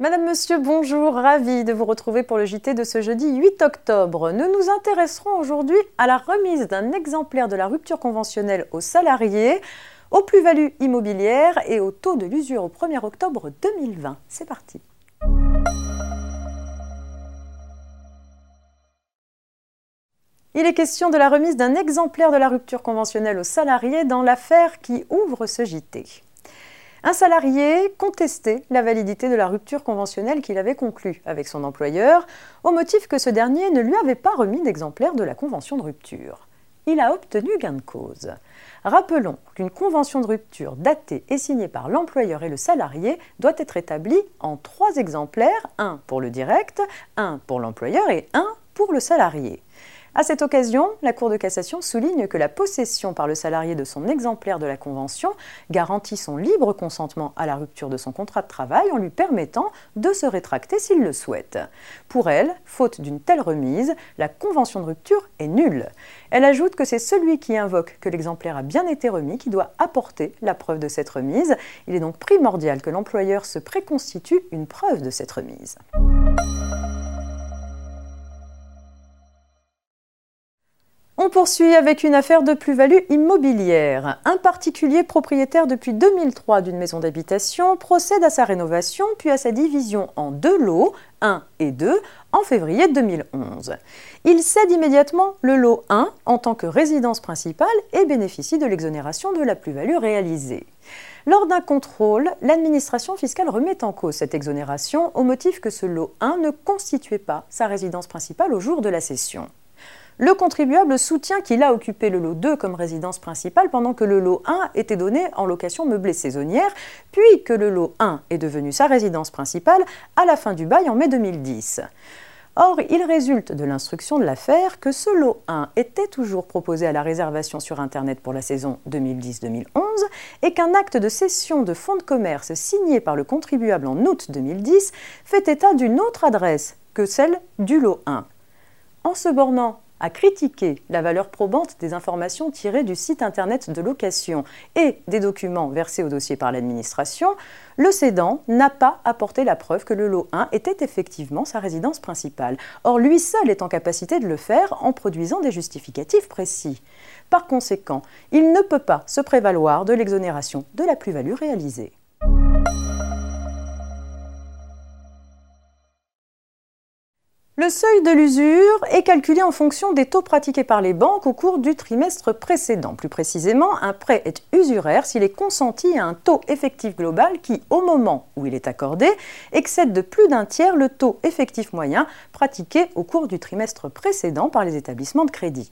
Madame, Monsieur, bonjour, ravi de vous retrouver pour le JT de ce jeudi 8 octobre. Nous nous intéresserons aujourd'hui à la remise d'un exemplaire de la rupture conventionnelle aux salariés, aux plus-values immobilières et au taux de l'usure au 1er octobre 2020. C'est parti. Il est question de la remise d'un exemplaire de la rupture conventionnelle aux salariés dans l'affaire qui ouvre ce JT. Un salarié contestait la validité de la rupture conventionnelle qu'il avait conclue avec son employeur, au motif que ce dernier ne lui avait pas remis d'exemplaire de la convention de rupture. Il a obtenu gain de cause. Rappelons qu'une convention de rupture datée et signée par l'employeur et le salarié doit être établie en trois exemplaires, un pour le direct, un pour l'employeur et un pour le salarié. À cette occasion, la Cour de cassation souligne que la possession par le salarié de son exemplaire de la Convention garantit son libre consentement à la rupture de son contrat de travail en lui permettant de se rétracter s'il le souhaite. Pour elle, faute d'une telle remise, la Convention de rupture est nulle. Elle ajoute que c'est celui qui invoque que l'exemplaire a bien été remis qui doit apporter la preuve de cette remise. Il est donc primordial que l'employeur se préconstitue une preuve de cette remise. On poursuit avec une affaire de plus-value immobilière. Un particulier propriétaire depuis 2003 d'une maison d'habitation procède à sa rénovation puis à sa division en deux lots, 1 et 2, en février 2011. Il cède immédiatement le lot 1 en tant que résidence principale et bénéficie de l'exonération de la plus-value réalisée. Lors d'un contrôle, l'administration fiscale remet en cause cette exonération au motif que ce lot 1 ne constituait pas sa résidence principale au jour de la cession. Le contribuable soutient qu'il a occupé le lot 2 comme résidence principale pendant que le lot 1 était donné en location meublée saisonnière, puis que le lot 1 est devenu sa résidence principale à la fin du bail en mai 2010. Or, il résulte de l'instruction de l'affaire que ce lot 1 était toujours proposé à la réservation sur Internet pour la saison 2010-2011 et qu'un acte de cession de fonds de commerce signé par le contribuable en août 2010 fait état d'une autre adresse que celle du lot 1. En se bornant a critiqué la valeur probante des informations tirées du site internet de location et des documents versés au dossier par l'administration, le cédant n'a pas apporté la preuve que le lot 1 était effectivement sa résidence principale. Or, lui seul est en capacité de le faire en produisant des justificatifs précis. Par conséquent, il ne peut pas se prévaloir de l'exonération de la plus-value réalisée. Le seuil de l'usure est calculé en fonction des taux pratiqués par les banques au cours du trimestre précédent. Plus précisément, un prêt est usuraire s'il est consenti à un taux effectif global qui, au moment où il est accordé, excède de plus d'un tiers le taux effectif moyen pratiqué au cours du trimestre précédent par les établissements de crédit.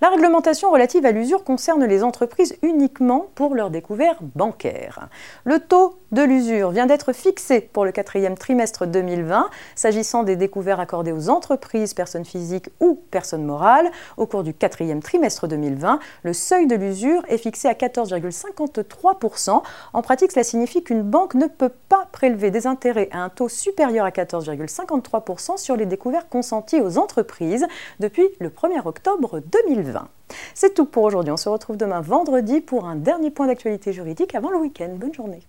La réglementation relative à l'usure concerne les entreprises uniquement pour leur découvert bancaire. Le taux de l'usure vient d'être fixé pour le quatrième trimestre 2020, s'agissant des découverts accordés aux entreprises, personnes physiques ou personnes morales. Au cours du quatrième trimestre 2020, le seuil de l'usure est fixé à 14,53%. En pratique, cela signifie qu'une banque ne peut pas prélever des intérêts à un taux supérieur à 14,53% sur les découverts consentis aux entreprises depuis le 1er octobre 2020. C'est tout pour aujourd'hui. On se retrouve demain vendredi pour un dernier point d'actualité juridique avant le week-end. Bonne journée.